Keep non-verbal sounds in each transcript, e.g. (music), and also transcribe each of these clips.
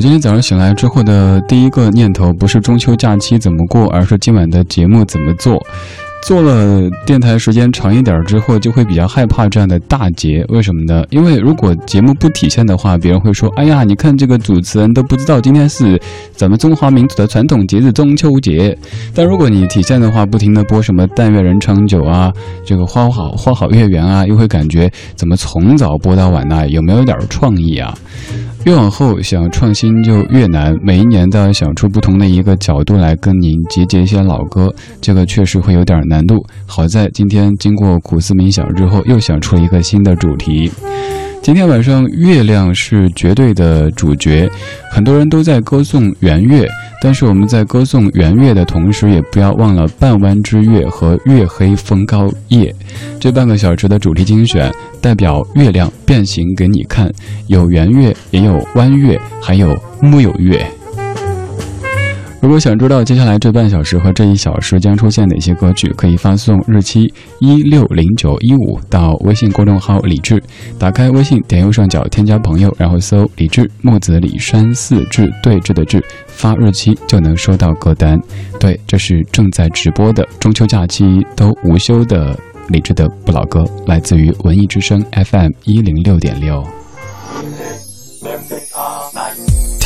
我今天早上醒来之后的第一个念头不是中秋假期怎么过，而是今晚的节目怎么做。做了电台时间长一点之后，就会比较害怕这样的大节。为什么呢？因为如果节目不体现的话，别人会说：“哎呀，你看这个主持人都不知道今天是咱们中华民族的传统节日中秋节。”但如果你体现的话，不停的播什么“但愿人长久”啊，这个“花好花好月圆”啊，又会感觉怎么从早播到晚呢？有没有点创意啊？越往后想创新就越难，每一年都要想出不同的一个角度来跟您集结一些老歌，这个确实会有点难度。好在今天经过苦思冥想之后，又想出了一个新的主题。今天晚上月亮是绝对的主角，很多人都在歌颂圆月，但是我们在歌颂圆月的同时，也不要忘了半弯之月和月黑风高夜。这半个小时的主题精选，代表月亮变形给你看，有圆月，也有弯月，还有木有月。如果想知道接下来这半小时和这一小时将出现哪些歌曲，可以发送日期一六零九一五到微信公众号“李志”。打开微信，点右上角添加朋友，然后搜“李志木子李山四志对峙的志”，发日期就能收到歌单。对，这是正在直播的中秋假期都无休的李志的不老歌，来自于文艺之声 FM 一零六点六。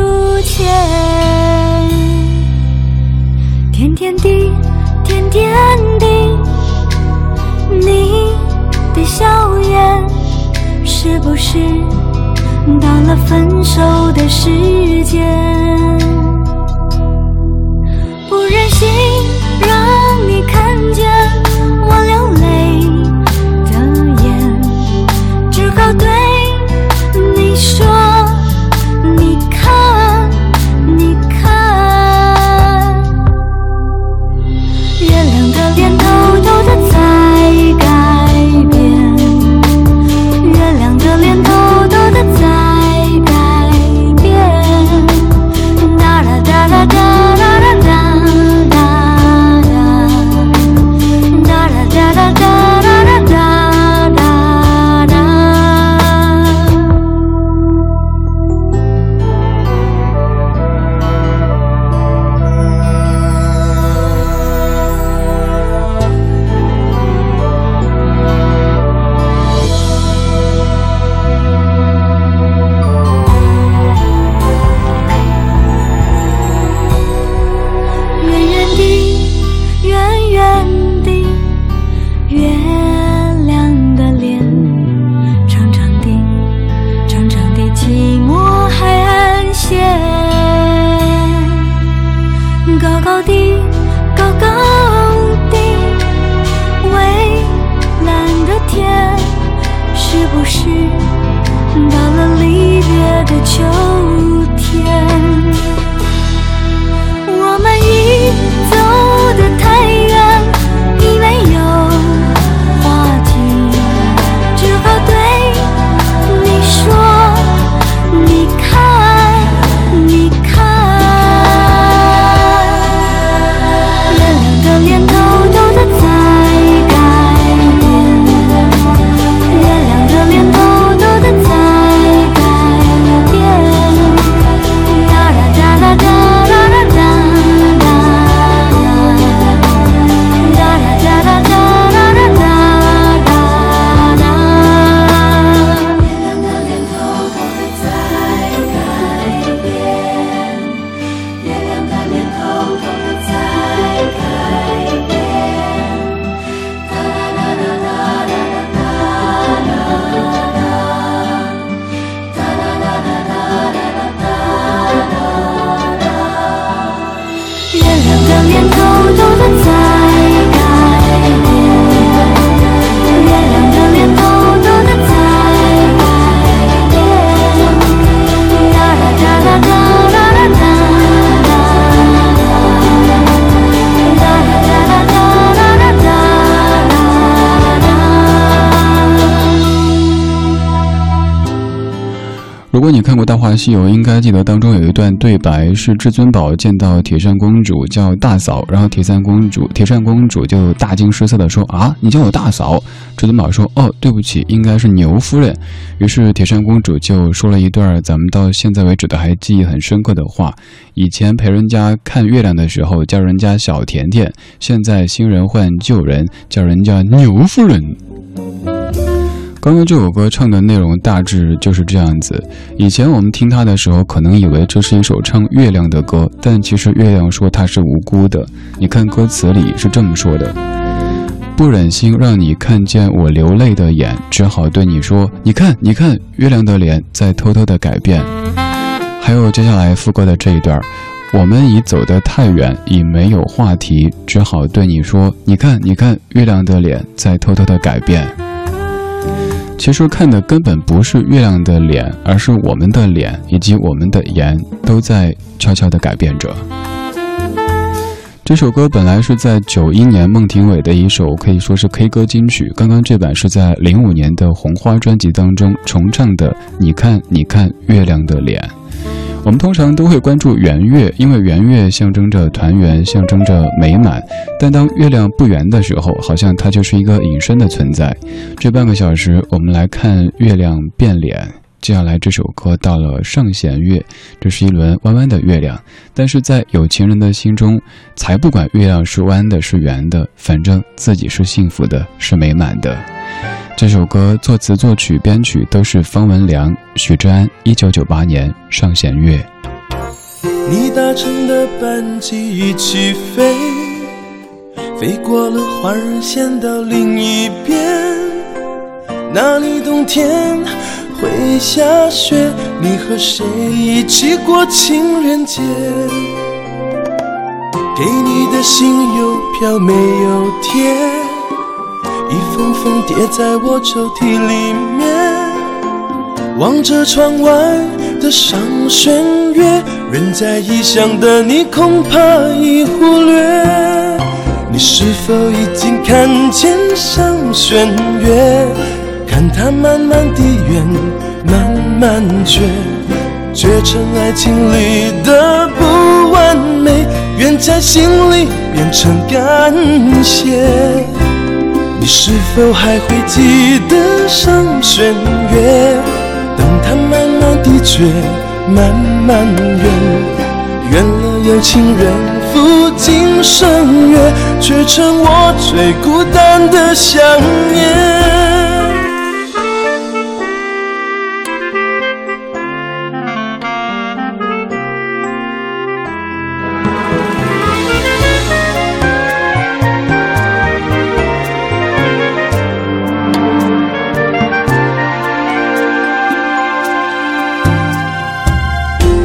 书签，点点滴，点点滴，你的笑颜是不是到了分手的时间？西游》，应该记得当中有一段对白是至尊宝见到铁扇公主叫大嫂，然后铁扇公主铁扇公主就大惊失色的说：“啊，你叫我大嫂？”至尊宝说：“哦，对不起，应该是牛夫人。”于是铁扇公主就说了一段咱们到现在为止都还记忆很深刻的话：以前陪人家看月亮的时候叫人家小甜甜，现在新人换旧人叫人家牛夫人。刚刚这首歌唱的内容大致就是这样子。以前我们听它的时候，可能以为这是一首唱月亮的歌，但其实月亮说它是无辜的。你看歌词里是这么说的：“不忍心让你看见我流泪的眼，只好对你说，你看，你看，月亮的脸在偷偷的改变。”还有接下来副歌的这一段：“我们已走得太远，已没有话题，只好对你说，你看，你看，月亮的脸在偷偷的改变。”其实看的根本不是月亮的脸，而是我们的脸以及我们的颜都在悄悄地改变着。这首歌本来是在九一年孟庭苇的一首可以说是 K 歌金曲，刚刚这版是在零五年的红花专辑当中重唱的。你看，你看月亮的脸。我们通常都会关注圆月，因为圆月象征着团圆，象征着美满。但当月亮不圆的时候，好像它就是一个隐身的存在。这半个小时，我们来看月亮变脸。接下来这首歌到了上弦月，这是一轮弯弯的月亮。但是在有情人的心中，才不管月亮是弯的，是圆的，反正自己是幸福的，是美满的。这首歌作词、作曲、编曲都是方文良、许志安。一九九八年《上弦月》。你搭乘的班机已起飞，飞过了花儿线到另一边，那里冬天会下雪。你和谁一起过情人节？给你的信邮票没有贴。一封封叠在我抽屉里面，望着窗外的上弦月，人在异乡的你恐怕已忽略。你是否已经看见上弦月？看它慢慢地圆，慢慢缺，缺成爱情里的不完美，愿在心里变成感谢。你是否还会记得上弦月？等它慢慢地缺，慢慢圆，圆了有情人赴今生约，却成我最孤单的想念。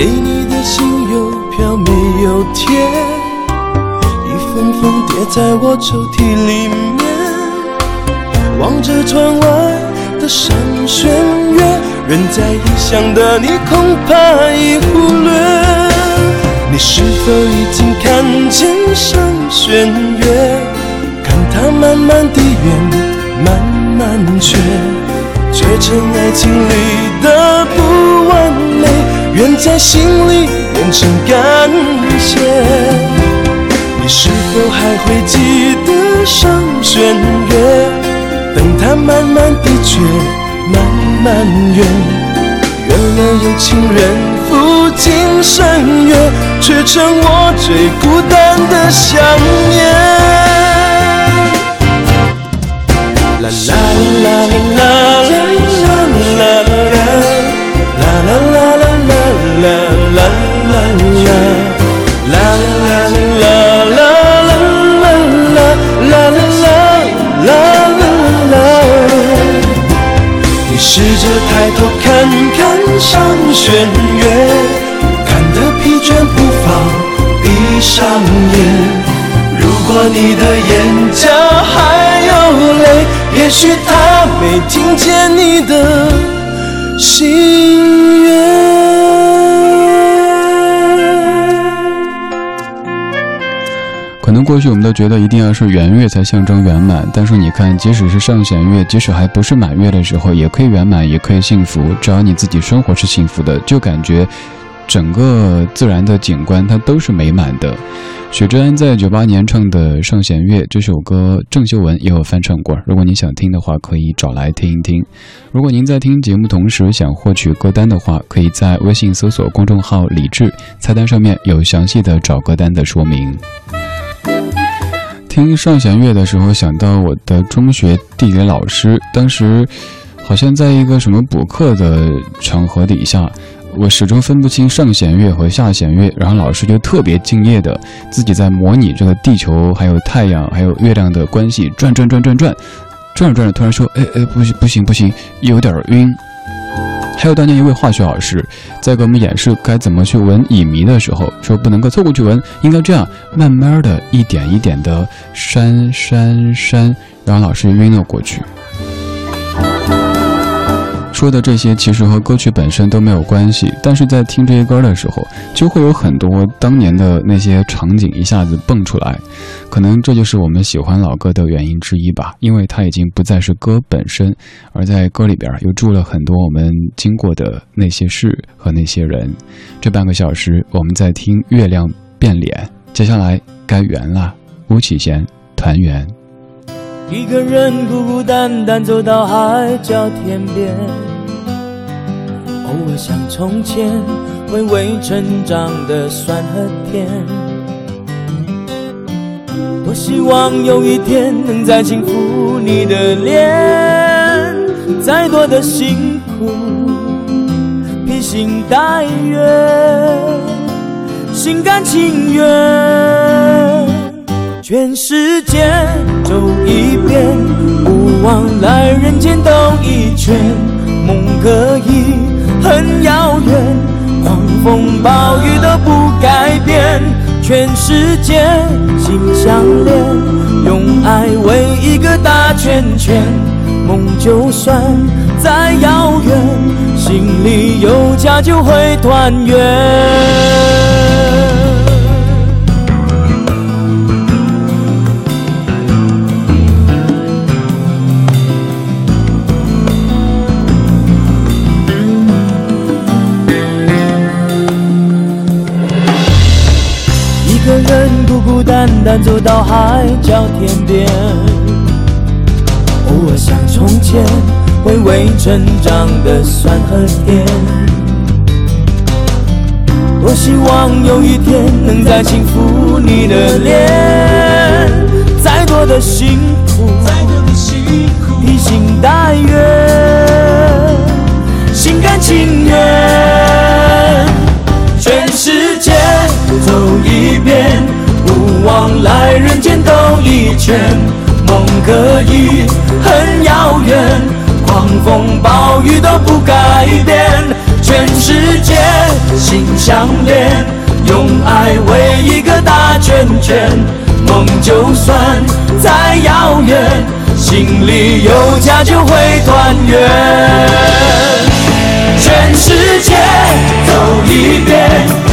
给你的信邮票没有贴，一封封叠在我抽屉里面。望着窗外的上弦月，人在异乡的你恐怕已忽略。你是否已经看见上弦月？看它慢慢地圆，慢慢缺，缺成爱情里的不。愿在心里变成感谢。你是否还会记得上弦月？等它慢慢地缺，慢慢圆，圆了有情人赴今生约，却成我最孤单的想念。啦啦啦啦啦试着抬头看看上弦月，看得疲倦不妨，闭上眼。如果你的眼角还有泪，也许他没听见你的过去我们都觉得一定要是圆月才象征圆满，但是你看，即使是上弦月，即使还不是满月的时候，也可以圆满，也可以幸福。只要你自己生活是幸福的，就感觉整个自然的景观它都是美满的。许志安在九八年唱的《上弦月》这首歌，郑秀文也有翻唱过。如果你想听的话，可以找来听一听。如果您在听节目同时想获取歌单的话，可以在微信搜索公众号“李志”，菜单上面有详细的找歌单的说明。听《上弦月》的时候，想到我的中学地理老师，当时好像在一个什么补课的场合底下。我始终分不清上弦月和下弦月，然后老师就特别敬业的自己在模拟这个地球、还有太阳、还有月亮的关系，转转转转转，转着转着突然说：“哎哎，不行不行不行，有点晕。”还有当年一位化学老师在给我们演示该怎么去闻乙醚的时候，说不能够凑过去闻，应该这样慢慢的一点一点的扇扇扇，然后老师晕了过去。说的这些其实和歌曲本身都没有关系，但是在听这些歌的时候，就会有很多当年的那些场景一下子蹦出来，可能这就是我们喜欢老歌的原因之一吧，因为它已经不再是歌本身，而在歌里边又住了很多我们经过的那些事和那些人。这半个小时我们在听《月亮变脸》，接下来该圆了，巫启贤团圆。一个人孤孤单单走到海角天边，偶尔想从前回味成长的酸和甜。多希望有一天能再轻抚你的脸，再多的辛苦披星戴月，心甘情愿，全世界。走一遍，不枉来人间兜一圈。梦可以很遥远，狂风暴雨都不改变。全世界心相连，用爱围一个大圈圈。梦就算再遥远，心里有家就会团圆。单单走到海角天边，偶尔想从前回味成长的酸和甜。多希望有一天能再轻抚你的脸，再多的辛苦再多的辛苦披星戴月，心甘情愿，全世界走一遍。往来人间兜一圈，梦可以很遥远，狂风暴雨都不改变。全世界心相连，用爱围一个大圈圈。梦就算再遥远，心里有家就会团圆。全世界走一遍。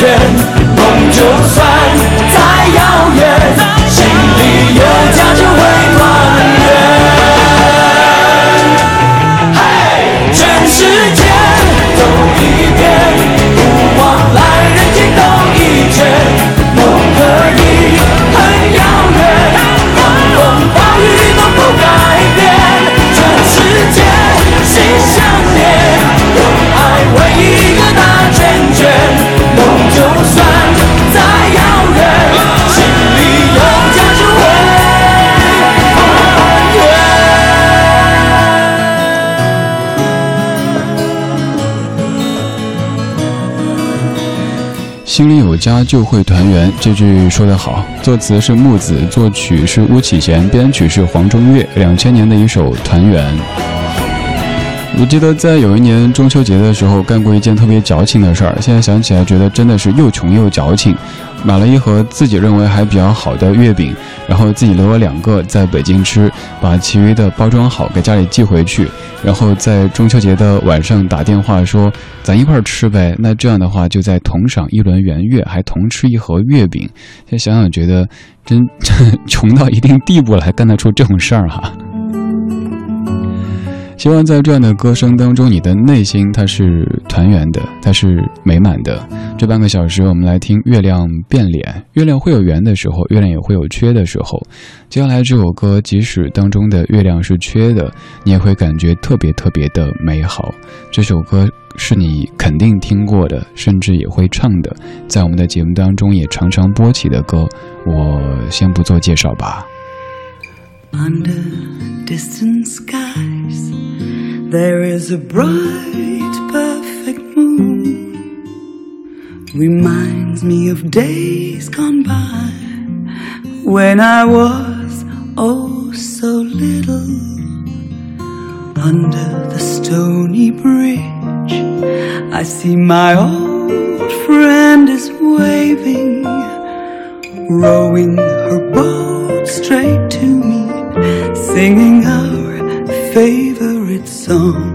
圈心里有家就会团圆，这句说得好。作词是木子，作曲是巫启贤，编曲是黄中岳。两千年的一首《团圆》。我记得在有一年中秋节的时候干过一件特别矫情的事儿，现在想起来觉得真的是又穷又矫情。买了一盒自己认为还比较好的月饼，然后自己留了两个在北京吃，把其余的包装好给家里寄回去，然后在中秋节的晚上打电话说咱一块儿吃呗。那这样的话就在同赏一轮圆月，还同吃一盒月饼。现在想想觉得真 (laughs) 穷到一定地步了，还干得出这种事儿哈。希望在这样的歌声当中，你的内心它是团圆的，它是美满的。这半个小时，我们来听月亮变脸。月亮会有圆的时候，月亮也会有缺的时候。接下来这首歌，即使当中的月亮是缺的，你也会感觉特别特别的美好。这首歌是你肯定听过的，甚至也会唱的，在我们的节目当中也常常播起的歌。我先不做介绍吧。Under distant skies, there is a bright, perfect moon. Reminds me of days gone by when I was oh so little. Under the stony bridge, I see my old friend is waving, rowing her boat straight singing our favorite song.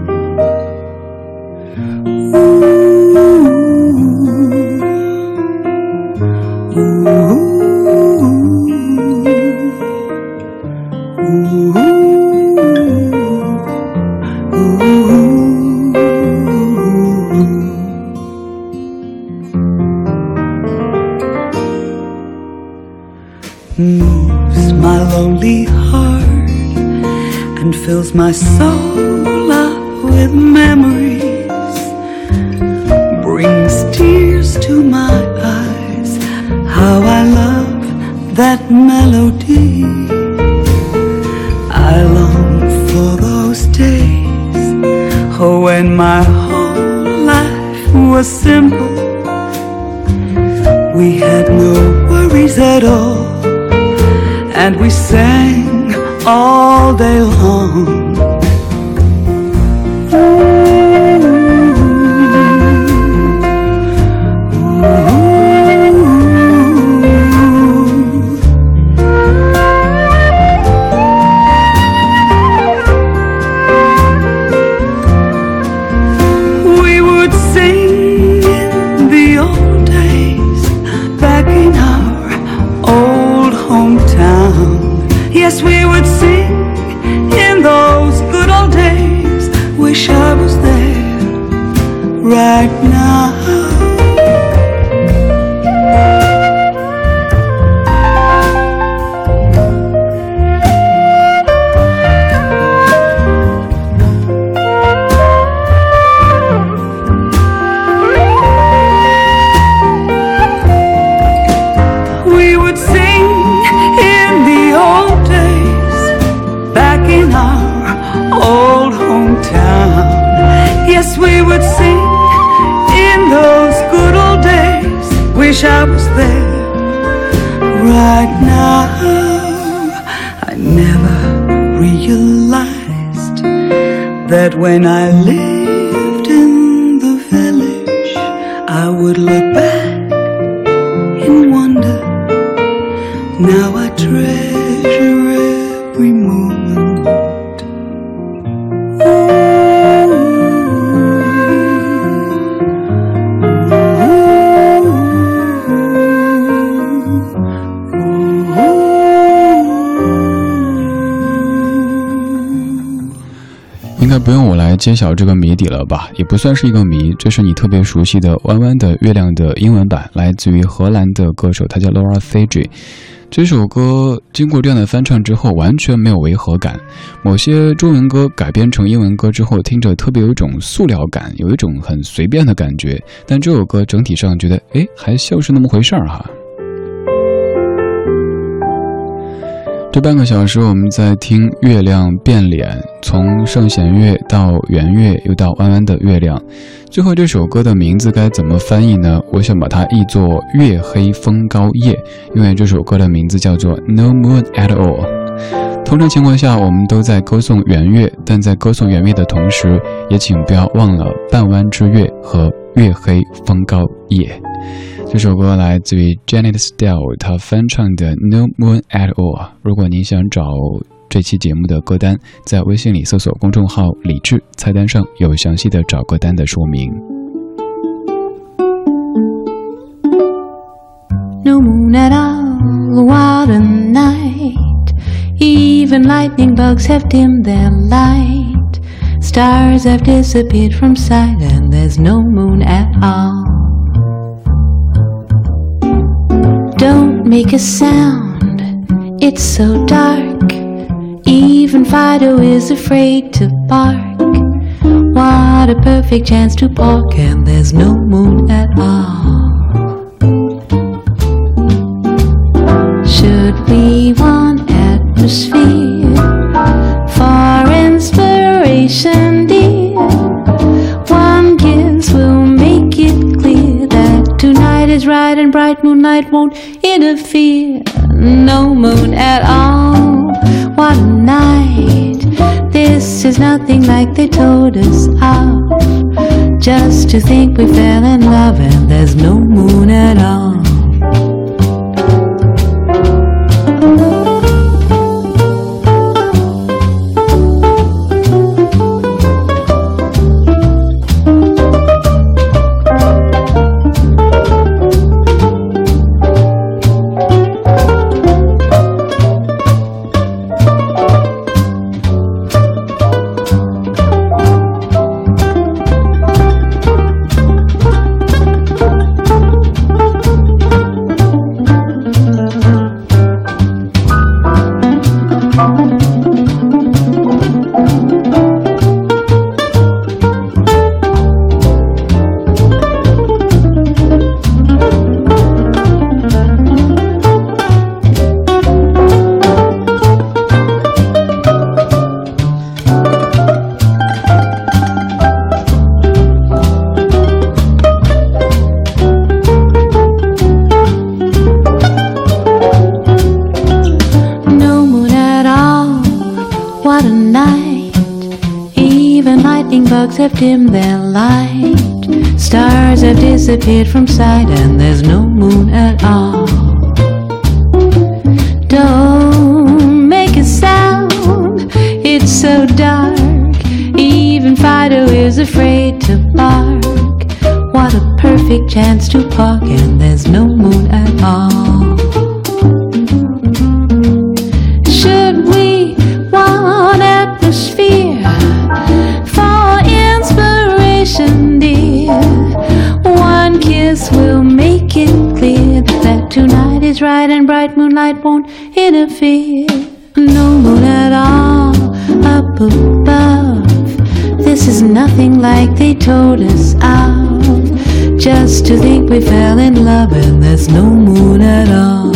Fills my soul up with memories. Brings tears to my eyes. How I love that melody. I long for those days when my whole life was simple. We had no worries at all, and we sang all day long. 不用我来揭晓这个谜底了吧？也不算是一个谜，这是你特别熟悉的《弯弯的月亮》的英文版，来自于荷兰的歌手，他叫 Laura Fiji。这首歌经过这样的翻唱之后，完全没有违和感。某些中文歌改编成英文歌之后，听着特别有一种塑料感，有一种很随便的感觉。但这首歌整体上觉得，哎，还像是那么回事儿哈。这半个小时，我们在听月亮变脸，从圣弦月到圆月，又到弯弯的月亮。最后这首歌的名字该怎么翻译呢？我想把它译作“月黑风高夜”，因为这首歌的名字叫做 “No Moon at All”。通常情况下，我们都在歌颂圆月，但在歌颂圆月的同时，也请不要忘了半弯之月和月黑风高夜。这首歌来自于 Janet Steele，她翻唱的《No Moon at All》。如果您想找这期节目的歌单，在微信里搜索公众号“李志”，菜单上有详细的找歌单的说明。No moon at all, what a night. Even lightning bugs have dimmed their light. Stars have disappeared from sight, and there's no moon at all. Don't make a sound, it's so dark. Even Fido is afraid to bark. What a perfect chance to bark, and there's no moon at all. Should we want atmosphere bright moonlight won't interfere. No moon at all. What a night. This is nothing like they told us of. Just to think we fell in love and there's no moon at all. Have their light. Stars have disappeared from sight, and there's no moon at all. Don't make a sound. It's so dark. Even Fido is afraid to bark. What a perfect chance to park, and there's no moon at all. Moonlight won't interfere. No moon at all up above. This is nothing like they told us of. Just to think we fell in love and there's no moon at all.